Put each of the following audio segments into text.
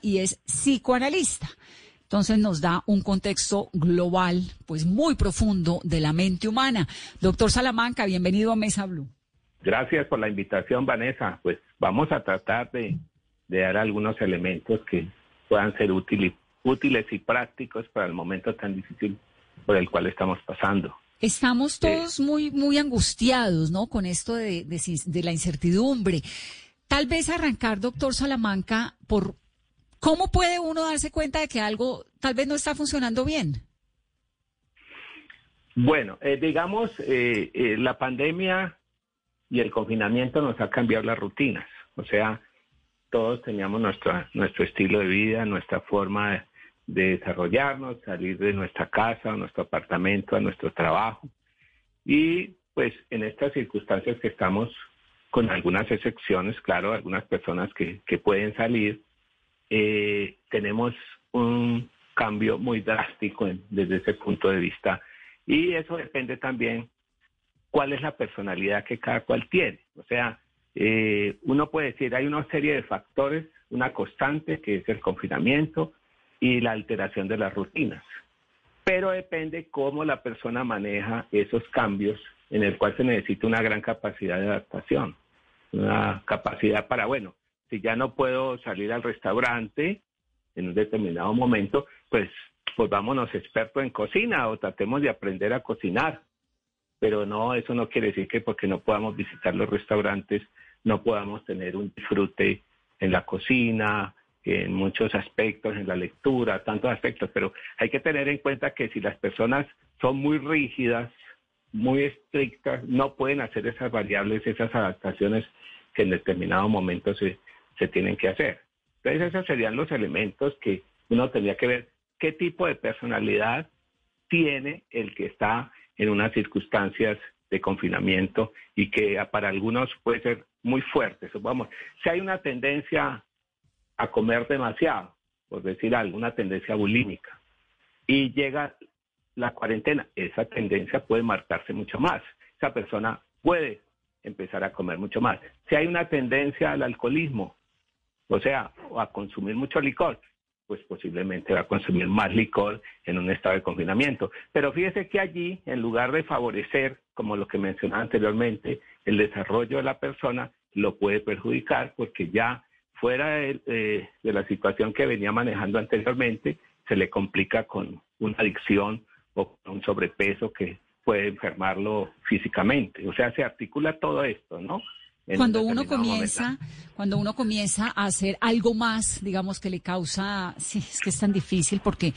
y es psicoanalista. Entonces nos da un contexto global, pues muy profundo de la mente humana. Doctor Salamanca, bienvenido a Mesa Blue. Gracias por la invitación, Vanessa. Pues vamos a tratar de, dar algunos elementos que puedan ser útiles, útiles y prácticos para el momento tan difícil por el cual estamos pasando. Estamos todos muy, muy angustiados, ¿no? Con esto de, de la incertidumbre. Tal vez arrancar, doctor Salamanca, por ¿Cómo puede uno darse cuenta de que algo tal vez no está funcionando bien? Bueno, eh, digamos, eh, eh, la pandemia y el confinamiento nos ha cambiado las rutinas. O sea, todos teníamos nuestra, nuestro estilo de vida, nuestra forma de, desarrollarnos, salir de nuestra casa, nuestro apartamento, a nuestro trabajo. Y pues en estas circunstancias que estamos, con algunas excepciones, claro, algunas personas que pueden salir, eh, tenemos un cambio muy drástico desde ese punto de vista. Y eso depende también cuál es la personalidad que cada cual tiene. O sea, eh, uno puede decir, hay una serie de factores, una constante que es el confinamiento y la alteración de las rutinas. Pero depende cómo la persona maneja esos cambios en el cual se necesita una gran capacidad de adaptación, una capacidad para, bueno, si ya no puedo salir al restaurante en un determinado momento, pues volvámonos expertos en cocina o tratemos de aprender a cocinar. Pero no, eso no quiere decir que porque no podamos visitar los restaurantes, no podamos tener un disfrute en la cocina, en muchos aspectos, en la lectura, tantos aspectos, pero hay que tener en cuenta que si las personas son muy rígidas, muy estrictas, no pueden hacer esas variables, esas adaptaciones que en determinado momento se, se tienen que hacer. Entonces esos serían los elementos que uno tendría que ver qué tipo de personalidad tiene el que está en unas circunstancias de confinamiento y que para algunos puede ser muy fuerte. Vamos, si hay una tendencia a comer demasiado, por decir algo, una tendencia bulímica, y llega la cuarentena, esa tendencia puede marcarse mucho más. Esa persona puede empezar a comer mucho más. Si hay una tendencia al alcoholismo, o sea, a consumir mucho licor, pues posiblemente va a consumir más licor en un estado de confinamiento. Pero fíjese que allí, en lugar de favorecer, como lo que mencionaba anteriormente, el desarrollo de la persona, lo puede perjudicar porque ya fuera de, eh, de la situación que venía manejando anteriormente, se le complica con una adicción o con un sobrepeso que puede enfermarlo físicamente. O sea, se articula todo esto, ¿no? Cuando uno comienza, cuando uno comienza a hacer algo más, digamos que le causa, sí, es que es tan difícil porque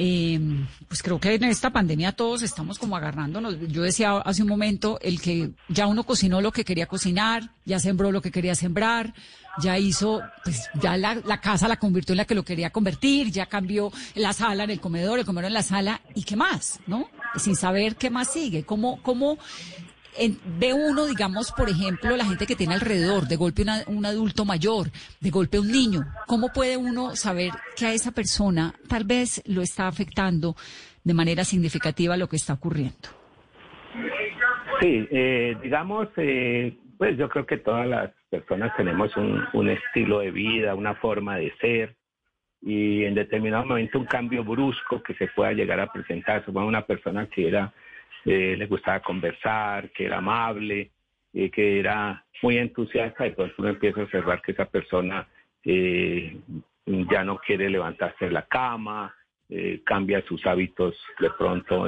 eh, pues creo que en esta pandemia todos estamos como agarrándonos. Yo decía hace un momento el que ya uno cocinó lo que quería cocinar, ya sembró lo que quería sembrar, ya hizo, pues ya la, la casa la convirtió en la que lo quería convertir, ya cambió la sala en el comedor, el comedor en la sala y qué más, ¿no? Sin saber qué más sigue, cómo, cómo ve uno, digamos, por ejemplo, la gente que tiene alrededor, de golpe un adulto mayor, de golpe un niño, ¿cómo puede uno saber que a esa persona tal vez lo está afectando de manera significativa lo que está ocurriendo? Sí, eh, digamos, eh, pues yo creo que todas las personas tenemos un, un estilo de vida, una forma de ser, y en determinado momento un cambio brusco que se pueda llegar a presentar. Supongo una persona que era eh, le gustaba conversar, que era amable, eh, que era muy entusiasta, y entonces uno empieza a observar que esa persona eh, ya no quiere levantarse de la cama, cambia sus hábitos de pronto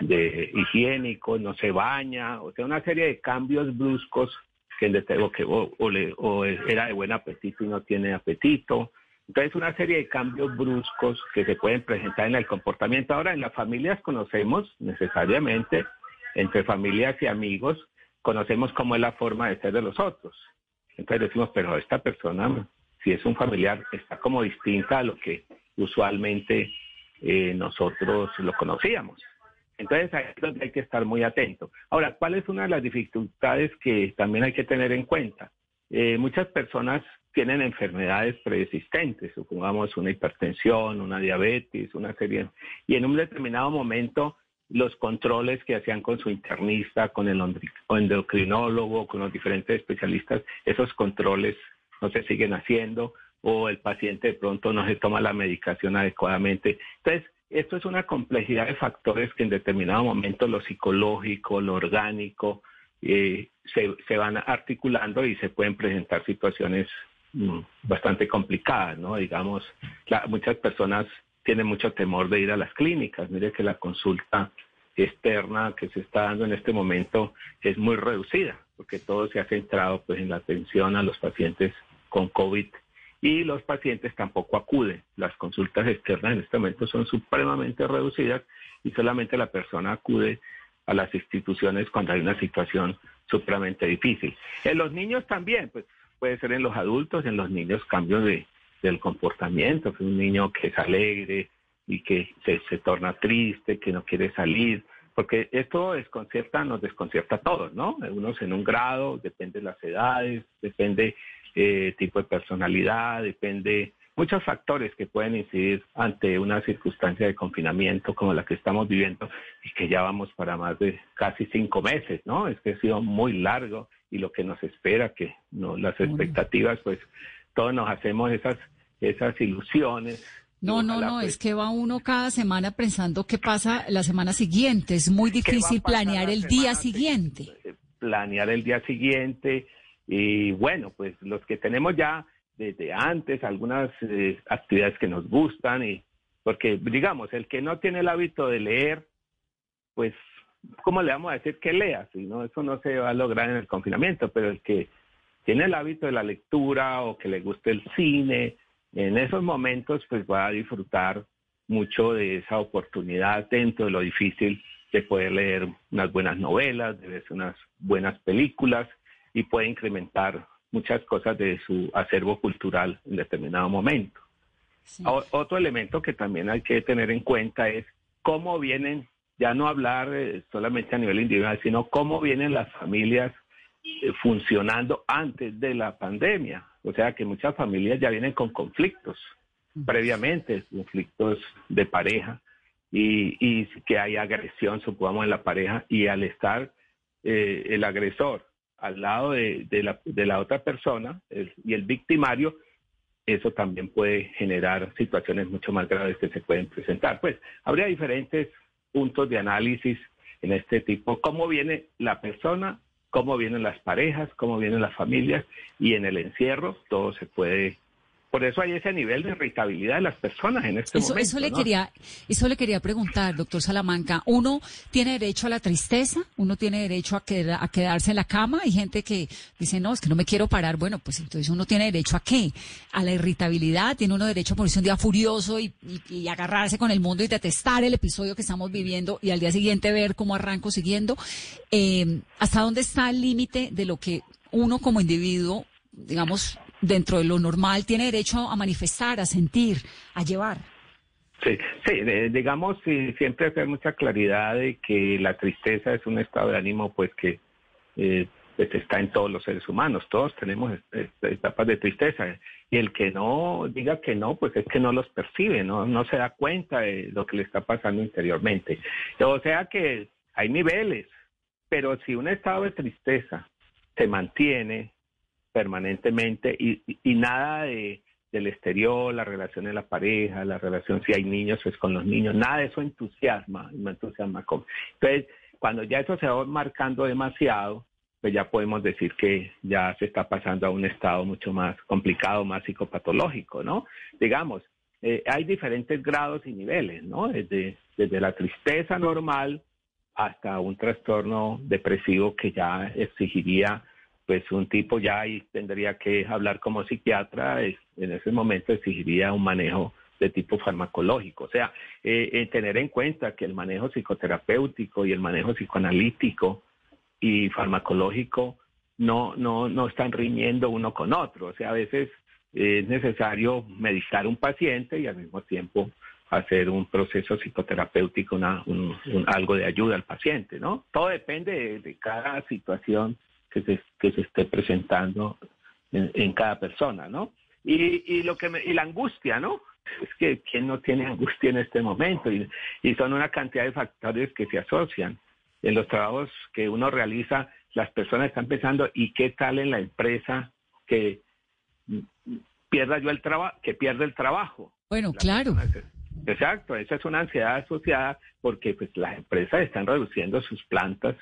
de, higiénicos, no se baña, o sea, una serie de cambios bruscos que, que o, le, o era de buen apetito y no tiene apetito, entonces, una serie de cambios bruscos que se pueden presentar en el comportamiento. Ahora, en las familias conocemos necesariamente, entre familias y amigos, conocemos cómo es la forma de ser de los otros. Entonces decimos, pero esta persona, si es un familiar, está como distinta a lo que usualmente eh, nosotros lo conocíamos. Entonces ahí es donde hay que estar muy atento. Ahora, ¿cuál es una de las dificultades que también hay que tener en cuenta? Eh, muchas personas tienen enfermedades preexistentes, supongamos una hipertensión, una diabetes, una serie, y en un determinado momento los controles que hacían con su internista, con el endocrinólogo, con los diferentes especialistas, esos controles no se siguen haciendo o el paciente de pronto no se toma la medicación adecuadamente. Entonces, esto es una complejidad de factores que en determinado momento lo psicológico, lo orgánico, eh, se, van articulando y se pueden presentar situaciones bastante complicadas, ¿no? Digamos, muchas personas tienen mucho temor de ir a las clínicas. Mire que la consulta externa que se está dando en este momento es muy reducida, porque todo se ha centrado pues en la atención a los pacientes con COVID y los pacientes tampoco acuden. Las consultas externas en este momento son supremamente reducidas y solamente la persona acude a las instituciones cuando hay una situación supremamente difícil. En los niños también, pues puede ser en los adultos, en los niños cambios de, del comportamiento, un niño que es alegre y que se, se torna triste, que no quiere salir, porque esto desconcierta, nos desconcierta a todos, ¿no? Unos en un grado, depende de las edades, depende eh, tipo de personalidad, depende muchos factores que pueden incidir ante una circunstancia de confinamiento como la que estamos viviendo y que ya vamos para más de casi cinco meses, ¿no? Es que ha sido muy largo y lo que nos espera, que no las expectativas, pues todos nos hacemos esas esas ilusiones. No, no, no, es que va uno cada semana pensando qué pasa la semana siguiente. Es muy difícil planear el día siguiente. Planear el día siguiente. Y bueno, pues los que tenemos ya desde antes algunas eh, actividades que nos gustan y porque digamos, el que no tiene el hábito de leer, pues ¿cómo le vamos a decir que lea? Si no, eso no se va a lograr en el confinamiento, pero el que tiene el hábito de la lectura o que le guste el cine, en esos momentos pues va a disfrutar mucho de esa oportunidad dentro de lo difícil de poder leer unas buenas novelas, de ver unas buenas películas y puede incrementar muchas cosas de su acervo cultural en determinado momento. Otro elemento que también hay que tener en cuenta es cómo vienen, ya no hablar eh, solamente a nivel individual, sino cómo vienen las familias eh, funcionando antes de la pandemia. O sea que muchas familias ya vienen con conflictos previamente, conflictos de pareja y, y que hay agresión, supongamos, en la pareja y al estar eh, el agresor al lado de, la, de la, otra persona y el victimario, eso también puede generar situaciones mucho más graves que se pueden presentar. Pues habría diferentes puntos de análisis en este tipo, cómo viene la persona, cómo vienen las parejas, cómo vienen las familias y en el encierro todo se puede por eso hay ese nivel de irritabilidad de las personas en este momento. Eso le, quería, eso le quería preguntar, doctor Salamanca. ¿Uno tiene derecho a la tristeza? ¿Uno tiene derecho a, a quedarse en la cama? Hay gente que dice, no, es que no me quiero parar. Bueno, pues entonces uno tiene derecho a qué? A la irritabilidad. Tiene uno derecho a ponerse un día furioso y, agarrarse con el mundo y detestar el episodio que estamos viviendo y al día siguiente ver cómo arranco siguiendo. Eh, ¿Hasta dónde está el límite de lo que uno como individuo digamos, dentro de lo normal, tiene derecho a manifestar, a sentir, a llevar. Sí, sí, digamos, siempre hacer mucha claridad de que la tristeza es un estado de ánimo, pues que eh, pues, está en todos los seres humanos, todos tenemos etapas de tristeza, y el que no diga que no, pues es que no los percibe, no, no se da cuenta de lo que le está pasando interiormente. O sea que hay niveles, pero si un estado de tristeza se mantiene, permanentemente y, nada de, del exterior, la relación de la pareja, la relación si hay niños, pues con los niños, nada de eso entusiasma, me entusiasma. Entonces, cuando ya eso se va marcando demasiado, pues ya podemos decir que ya se está pasando a un estado mucho más complicado, más psicopatológico, ¿no? Digamos, eh, hay diferentes grados y niveles, ¿no? Desde, desde la tristeza normal hasta un trastorno depresivo que ya exigiría pues un tipo ya ahí tendría que hablar como psiquiatra, en ese momento exigiría un manejo de tipo farmacológico. O sea, eh, eh, tener en cuenta que el manejo psicoterapéutico y el manejo psicoanalítico y farmacológico no, no, no están riñendo uno con otro. O sea, a veces es necesario medicar un paciente y al mismo tiempo hacer un proceso psicoterapéutico, una, un, algo de ayuda al paciente, ¿no? Todo depende de, cada situación que se, que se esté presentando en, cada persona, ¿no? Y, y, lo que me, y la angustia, ¿no? Es que quién no tiene angustia en este momento y, y son una cantidad de factores que se asocian en los trabajos que uno realiza, las personas están pensando, ¿y qué tal en la empresa que pierda yo el trabajo, que pierde el trabajo? Bueno, claro. Exacto, esa es una ansiedad asociada porque pues las empresas están reduciendo sus plantas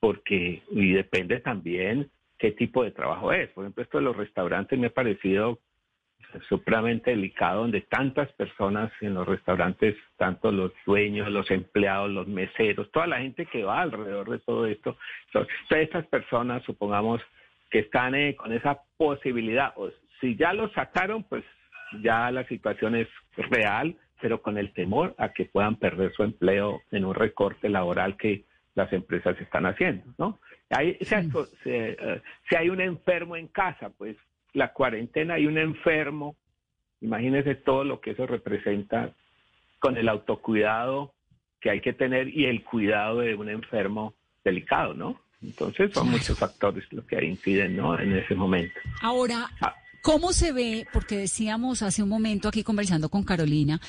porque y depende también qué tipo de trabajo es. Por ejemplo, esto de los restaurantes me ha parecido supremamente delicado donde tantas personas en los restaurantes, tanto los dueños, los empleados, los meseros, toda la gente que va alrededor de todo esto, son, estas personas, supongamos, que están eh, con esa posibilidad, o si ya lo sacaron, pues ya la situación es real, pero con el temor a que puedan perder su empleo en un recorte laboral que las empresas están haciendo, ¿no? Hay, eh, si hay un enfermo en casa, pues la cuarentena hay un enfermo, imagínese todo lo que eso representa con el autocuidado que hay que tener y el cuidado de un enfermo delicado, ¿no? Entonces son muchos factores los que inciden, ¿no? En ese momento. Ahora, ah. ¿Cómo se ve? Porque decíamos hace un momento aquí conversando con Carolina,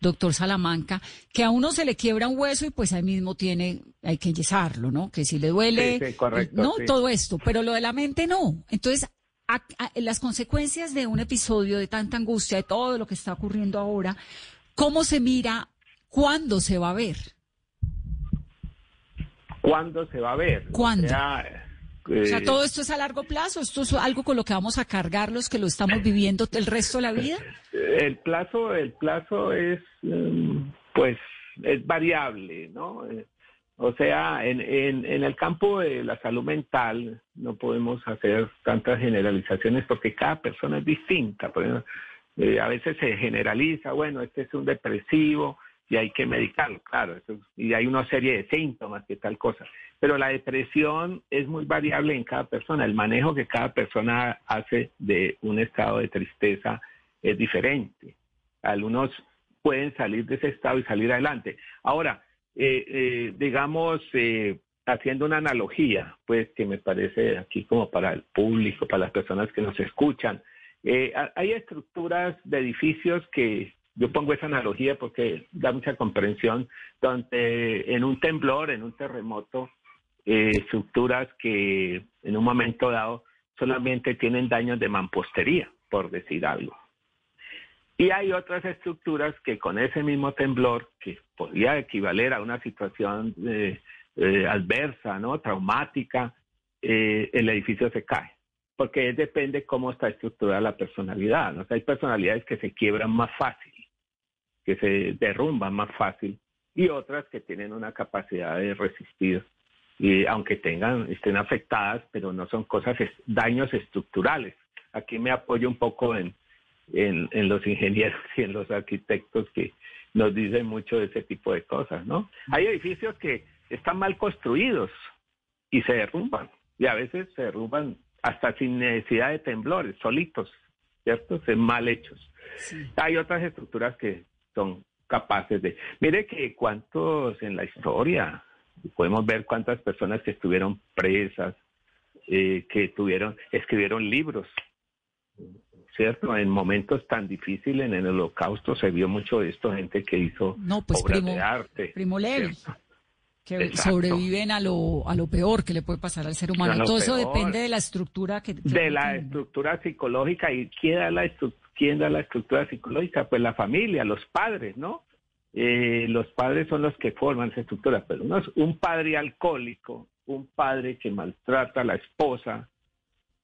doctor Salamanca, que a uno se le quiebra un hueso y pues ahí mismo tiene, hay que enyesarlo, ¿no? Que si le duele, sí, correcto, no, todo esto, pero lo de la mente no. Entonces, las consecuencias de un episodio de tanta angustia, de todo lo que está ocurriendo ahora, ¿cómo se mira? ¿Cuándo se va a ver? ¿Cuándo se va a ver? ¿Cuándo? o sea, todo esto es a largo plazo, esto es algo con lo que vamos a cargar los que lo estamos viviendo el resto de la vida. El plazo, el plazo es, em, pues, es variable, ¿no? Eh, o sea, en, en, en el campo de la salud mental no podemos hacer tantas generalizaciones porque cada persona es distinta. Por eh, a veces se generaliza, bueno, este es un depresivo, y hay que medicarlo, claro, y hay una serie de síntomas que tal cosa. Pero la depresión es muy variable en cada persona, el manejo que cada persona hace de un estado de tristeza es diferente. Algunos pueden salir de ese estado y salir adelante. Ahora, eh, eh, digamos, eh, haciendo una analogía, pues que me parece aquí como para el público, para las personas que nos escuchan, hay estructuras de edificios que yo pongo esa analogía porque da mucha comprensión, donde en un temblor, en un terremoto, eh, estructuras que en un momento dado solamente tienen daños de mampostería, por decir algo. Y hay otras estructuras que con ese mismo temblor, que podría equivaler a una situación eh, eh, adversa, ¿no? traumática, el edificio se cae porque depende cómo está estructurada la personalidad. ¿no? hay personalidades que se quiebran más fácil que se derrumban más fácil y otras que tienen una capacidad de resistir y aunque tengan estén afectadas pero no son cosas daños estructurales. Aquí me apoyo un poco en, en, los ingenieros y en los arquitectos que nos dicen mucho de ese tipo de cosas no hay edificios que están mal construidos y se derrumban y a veces se derrumban hasta sin necesidad de temblores solitos cierto se mal hechos. Hay otras estructuras que son capaces de... Mire que cuántos en la historia, podemos ver cuántas personas que estuvieron presas, eh, que tuvieron, escribieron libros, ¿cierto? En momentos tan difíciles, en el holocausto se vio mucho de esto, gente que hizo no, pues obras de arte. Primo Levi. Que sobreviven a lo, a lo peor que le puede pasar al ser humano. Todo eso depende de la estructura que... de la estructura psicológica y queda la estructura ¿Quién da la estructura psicológica? Pues la familia, los padres, ¿no? Eh, los padres son los que forman esa estructura, pero no es un padre alcohólico, un padre que maltrata a la esposa,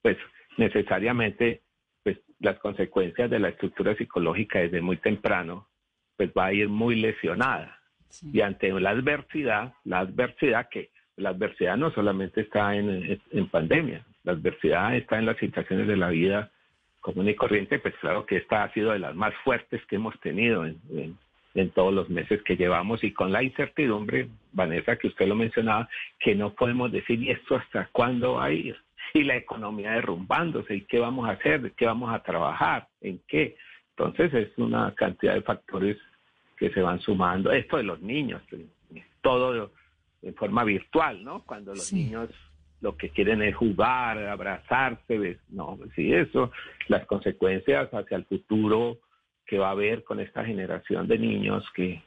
pues necesariamente pues las consecuencias de la estructura psicológica desde muy temprano pues va a ir muy lesionada. Y ante la adversidad, la adversidad que la adversidad no solamente está en, en pandemia, la adversidad está en las situaciones de la vida común y corriente, pues claro que esta ha sido de las más fuertes que hemos tenido en, en todos los meses que llevamos y con la incertidumbre, Vanessa, que usted lo mencionaba, que no podemos decir y esto hasta cuándo va a ir y la economía derrumbándose y qué vamos a hacer, de qué vamos a trabajar, en qué. Entonces es una cantidad de factores que se van sumando. Esto de los niños, todo en forma virtual, ¿no? Cuando los niños lo que quieren es jugar, abrazarse, no, sí, eso, las consecuencias hacia el futuro que va a haber con esta generación de niños que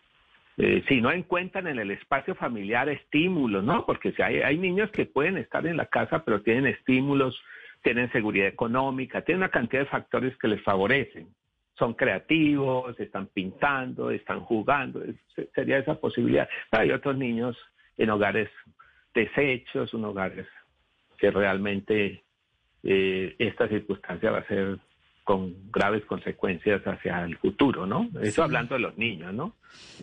eh, si no encuentran en el espacio familiar estímulos, ¿no? Porque si hay, hay niños que pueden estar en la casa, pero tienen estímulos, tienen seguridad económica, tienen una cantidad de factores que les favorecen. Son creativos, están pintando, están jugando, sería esa posibilidad. Hay otros niños en hogares deshechos, en hogares que realmente eh, esta circunstancia va a ser con graves consecuencias hacia el futuro, ¿no? Eso hablando de los niños, ¿no?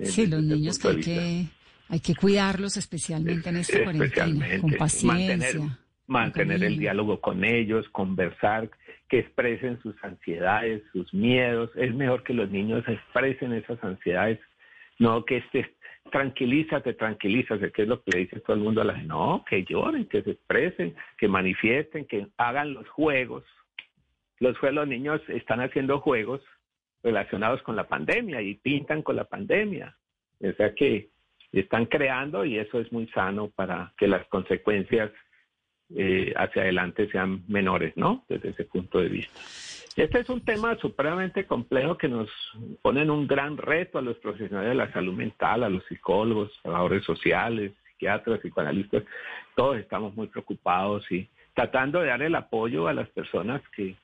Sí, los niños que hay, que hay que cuidarlos especialmente en esta cuarentena, con paciencia. Mantener, el diálogo con ellos, conversar, que expresen sus ansiedades, sus miedos. Es mejor que los niños expresen esas ansiedades, no que estés tranquilízate, tranquilízate, que es lo que le dice todo el mundo a la gente. No, que lloren, que se expresen, que manifiesten, que hagan los juegos, los, los niños están haciendo juegos relacionados con la pandemia y pintan con la pandemia. O sea que están creando y eso es muy sano para que las consecuencias eh, hacia adelante sean menores, ¿no? Desde ese punto de vista. Este es un tema supremamente complejo que nos pone en un gran reto a los profesionales de la salud mental, a los psicólogos, trabajadores sociales, psiquiatras, psicoanalistas. Todos estamos muy preocupados y tratando de dar el apoyo a las personas que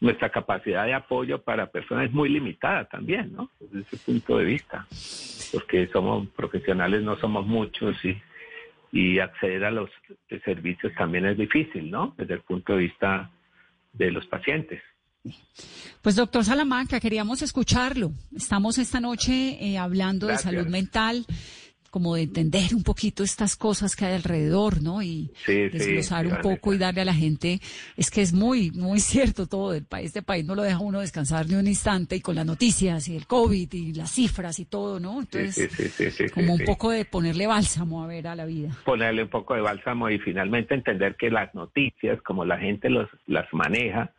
nuestra capacidad de apoyo para personas es muy limitada también, ¿no? Desde ese punto de vista, porque somos profesionales, no somos muchos y, y acceder a los servicios también es difícil, ¿no? Desde el punto de vista de los pacientes. Pues doctor Salamanca, queríamos escucharlo. Estamos esta noche eh, hablando de salud mental como de entender un poquito estas cosas que hay alrededor, ¿no? Y desglosar un poco y darle a la gente, es que es muy, muy cierto todo del país. Este país no lo deja uno descansar ni un instante y con las noticias y el COVID y las cifras y todo, ¿no? Entonces, como un poco de ponerle bálsamo a ver a la vida. Ponerle un poco de bálsamo y finalmente entender que las noticias, como la gente los, las maneja,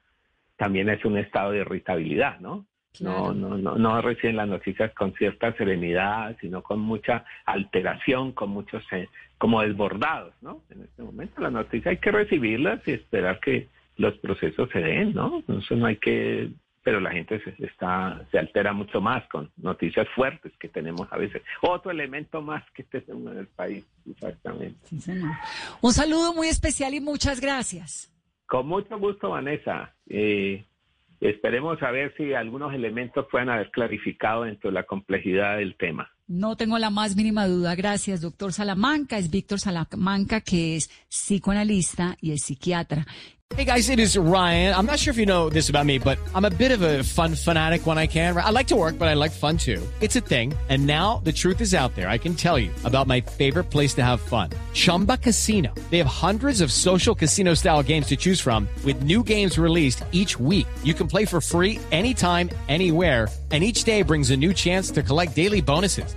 también es un estado de irritabilidad, ¿no? No, no, no, no reciben las noticias con cierta serenidad, sino con mucha alteración, con muchos eh, como desbordados, ¿no? En este momento las noticias hay que recibirlas y esperar que los procesos se den, ¿no? Eso no hay que, pero la gente se está se altera mucho más con noticias fuertes que tenemos a veces. Otro elemento más que tenemos en el país, exactamente. Un saludo muy especial y muchas gracias. Con mucho gusto, Vanessa. Eh, Esperemos a ver si algunos elementos puedan haber clarificado dentro de la complejidad del tema. No tengo la más mínima duda. Gracias, doctor Salamanca. Es Víctor Salamanca, que es psicoanalista y es psiquiatra. Hey guys, it is Ryan. I'm not sure if you know this about me, but I'm a bit of a fun fanatic when I can. I like to work, but I like fun too. It's a thing. And now the truth is out there. I can tell you about my favorite place to have fun. Chumba Casino. They have hundreds of social casino style games to choose from with new games released each week. You can play for free anytime, anywhere. And each day brings a new chance to collect daily bonuses.